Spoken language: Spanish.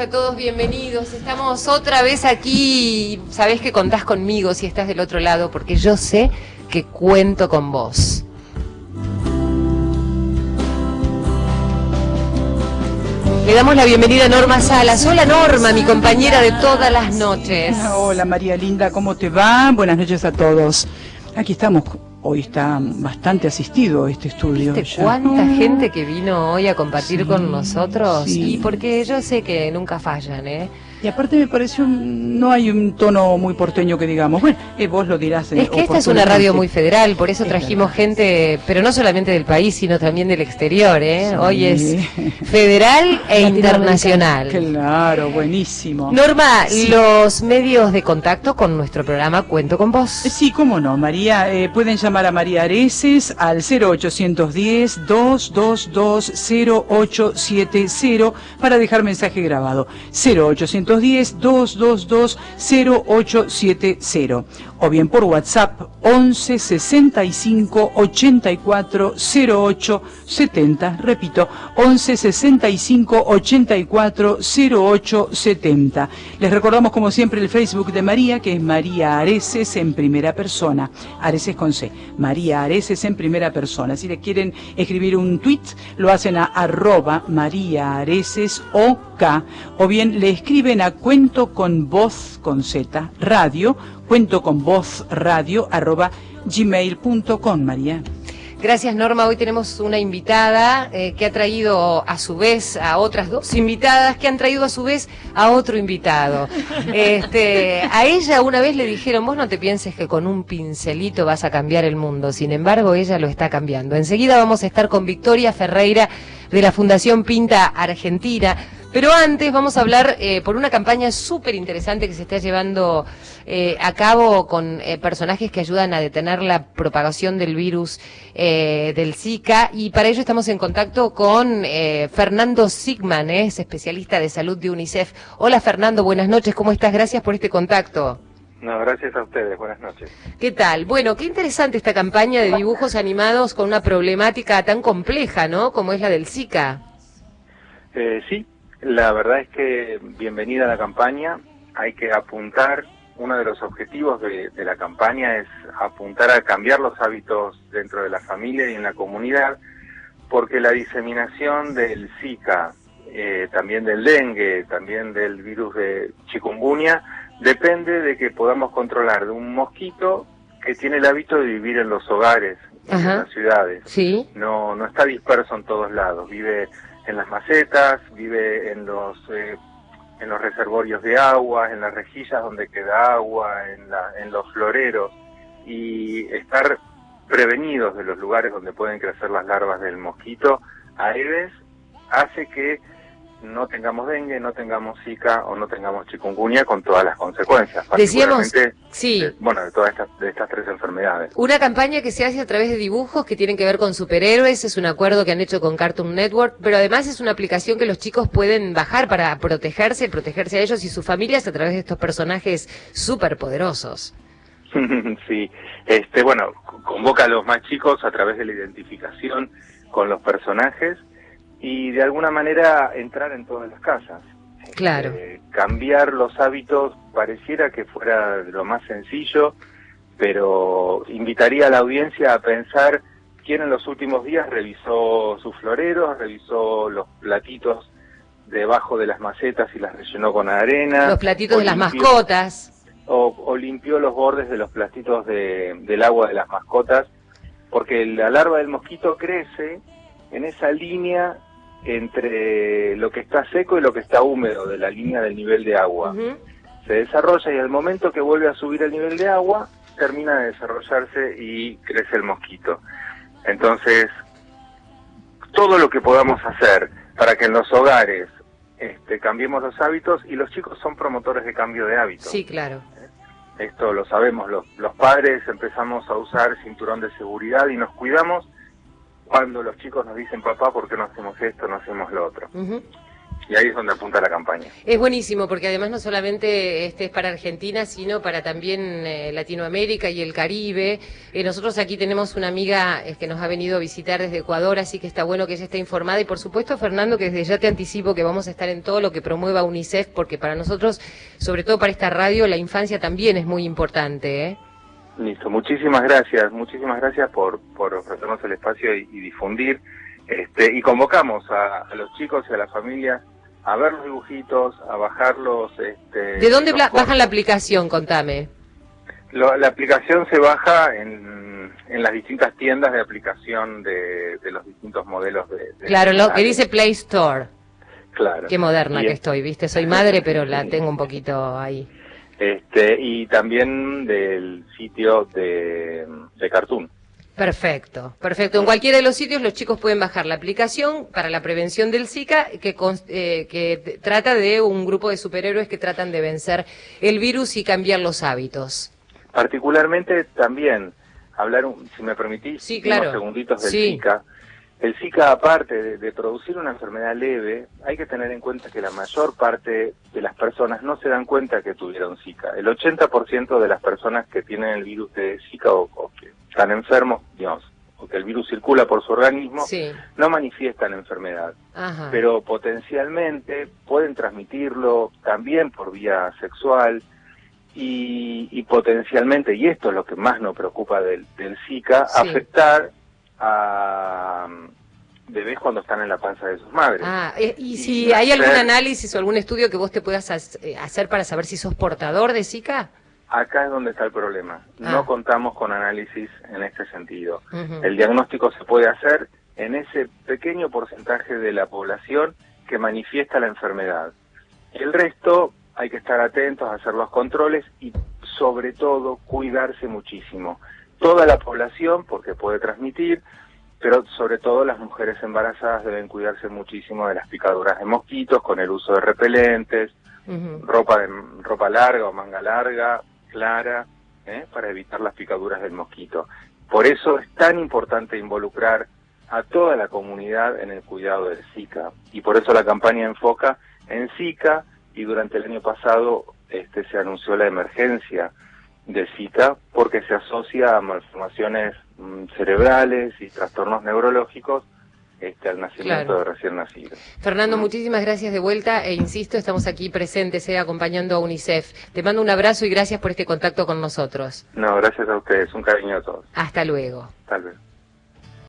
A todos, bienvenidos. Estamos otra vez aquí. Sabés que contás conmigo si estás del otro lado, porque yo sé que cuento con vos. Le damos la bienvenida a Norma Salas. Hola Norma, mi compañera de todas las noches. Hola María Linda, ¿cómo te va? Buenas noches a todos. Aquí estamos. Hoy está bastante asistido este estudio. ¿Viste cuánta gente que vino hoy a compartir Sí, con nosotros? sí. Y porque yo sé que nunca fallan, ¿eh? Y aparte me pareció, un- no hay un tono muy porteño que digamos. Bueno, eh, vos lo dirás. eh, Es que esta es una radio muy federal, por eso Es trajimos gente, pero no solamente del país, sino también del exterior, ¿eh? Sí. Hoy es federal e internacional. Claro, buenísimo. Norma, Sí. los medios de contacto con nuestro programa Cuento con vos. Sí, cómo no, María. eh, pueden llamar a María Areces al 0810-222-0870 para dejar mensaje grabado. 0810-222-0870. O bien por WhatsApp 11 65 84 08 70. Repito, 11 65 84 08 70. Les recordamos como siempre el Facebook de María, que es María Areces en primera persona. Areces con C. María Areces en primera persona. Si le quieren escribir un tweet, lo hacen a arroba María Areces OK. O bien le escriben cuento con voz con Z radio, cuento con voz radio arroba gmail.com, María. Gracias Norma, hoy tenemos una invitada eh, que ha traído a su vez a otras dos invitadas que han traído a su vez a otro invitado. Este, a ella una vez le dijeron, vos no te pienses que con un pincelito vas a cambiar el mundo, sin embargo ella lo está cambiando. Enseguida vamos a estar con Victoria Ferreira de la Fundación Pinta Argentina. Pero antes vamos a hablar eh, por una campaña súper interesante que se está llevando eh, a cabo con eh, personajes que ayudan a detener la propagación del virus eh, del Zika y para ello estamos en contacto con eh, Fernando Sigman, eh, es especialista de salud de UNICEF. Hola Fernando, buenas noches, ¿cómo estás? Gracias por este contacto. No, gracias a ustedes. Buenas noches. ¿Qué tal? Bueno, qué interesante esta campaña de dibujos animados con una problemática tan compleja, ¿no? Como es la del Zika. Eh, sí, la verdad es que bienvenida a la campaña. Hay que apuntar, uno de los objetivos de, de la campaña es apuntar a cambiar los hábitos dentro de la familia y en la comunidad, porque la diseminación del Zika, eh, también del dengue, también del virus de chikungunya, depende de que podamos controlar de un mosquito que tiene el hábito de vivir en los hogares Ajá. en las ciudades. Sí. No, no está disperso en todos lados. Vive en las macetas, vive en los eh, en los reservorios de agua, en las rejillas donde queda agua, en, la, en los floreros y estar prevenidos de los lugares donde pueden crecer las larvas del mosquito Aedes hace que no tengamos dengue, no tengamos zika o no tengamos chikungunya con todas las consecuencias. Decíamos- sí. de- bueno, de todas estas, de estas tres enfermedades. Una campaña que se hace a través de dibujos que tienen que ver con superhéroes, es un acuerdo que han hecho con Cartoon Network, pero además es una aplicación que los chicos pueden bajar para protegerse, protegerse a ellos y sus familias a través de estos personajes súper poderosos. sí, este, bueno, convoca a los más chicos a través de la identificación con los personajes y de alguna manera entrar en todas las casas. Claro. Eh, cambiar los hábitos pareciera que fuera lo más sencillo, pero invitaría a la audiencia a pensar quién en los últimos días revisó sus floreros, revisó los platitos debajo de las macetas y las rellenó con arena. Los platitos de las mascotas. o, o limpió los bordes de los platitos de- del agua de las mascotas, porque la larva del mosquito crece en esa línea entre lo que está seco y lo que está húmedo, de la línea del nivel de agua. Se desarrolla y al momento que vuelve a subir el nivel de agua, termina de desarrollarse y crece el mosquito. Entonces, todo lo que podamos hacer para que en los hogares este, cambiemos los hábitos, y los chicos son promotores de cambio de hábitos. Sí, claro. Esto lo sabemos, los, los padres empezamos a usar cinturón de seguridad y nos cuidamos cuando los chicos nos dicen, papá, ¿por qué no hacemos esto, no hacemos lo otro? Y ahí es donde apunta la campaña. Es buenísimo porque además no solamente este es para Argentina, sino para también eh, Latinoamérica y el Caribe. Eh, nosotros aquí tenemos una amiga eh, que nos ha venido a visitar desde Ecuador, así que está bueno que ella esté informada. Y por supuesto, Fernando, que desde ya te anticipo que vamos a estar en todo lo que promueva UNICEF, porque para nosotros, sobre todo para esta radio, la infancia también es muy importante. ¿eh? Listo, muchísimas gracias, muchísimas gracias por, por ofrecernos el espacio y, y difundir. Este, y convocamos a, a los chicos y a las familias a ver los dibujitos, a bajarlos. Este, ¿De dónde bajan la aplicación? Contame. Lo- la aplicación se baja en, en las distintas tiendas de aplicación de, de los distintos modelos de... de Claro, lo que dice Play Store. Claro. Qué moderna Y que es- estoy, ¿viste? Soy madre, pero la tengo un poquito ahí. Este, y también del sitio de, de Cartoon. Perfecto, perfecto. En cualquiera de los sitios los chicos pueden bajar la aplicación para la prevención del Zika que, eh, que trata de un grupo de superhéroes que tratan de vencer el virus y cambiar los hábitos. Particularmente también hablar, un- si me permitís, Sí, unos segunditos del Sí. Zika. El Zika, aparte de, de producir una enfermedad leve, hay que tener en cuenta que la mayor parte de las personas no se dan cuenta que tuvieron Zika. El 80% de las personas que tienen el virus de Zika o, o que están enfermos, digamos, o que el virus circula por su organismo, Sí, no manifiestan enfermedad. ajá. pero potencialmente pueden transmitirlo también por vía sexual y, y potencialmente, y esto es lo que más nos preocupa del, del Zika, Sí. afectar a mm, bebés cuando están en la panza de sus madres. Ah, eh, y Y si hay algún análisis o algún estudio que vos te puedas eh, hacer para saber si sos portador de Zika? Acá es donde está el problema. Ah. No contamos con análisis en este sentido. El diagnóstico se puede hacer en ese pequeño porcentaje de la población que manifiesta la enfermedad. El resto hay que estar atentos a hacer los controles y sobre todo cuidarse muchísimo. Toda la población, porque puede transmitir, pero sobre todo las mujeres embarazadas deben cuidarse muchísimo de las picaduras de mosquitos con el uso de repelentes, ropa de ropa larga o manga larga, clara, ¿eh? para evitar las picaduras del mosquito. Por eso es tan importante involucrar a toda la comunidad en el cuidado del Zika y por eso la campaña enfoca en Zika y durante el año pasado este se anunció la emergencia de Zika porque se asocia a malformaciones mm, cerebrales y trastornos neurológicos este, al nacimiento Claro. de recién nacidos. Fernando, muchísimas gracias de vuelta e insisto, estamos aquí presentes, eh, acompañando a UNICEF. Te mando un abrazo y gracias por este contacto con nosotros. No, gracias a ustedes, un cariño a todos. Hasta luego. Tal vez.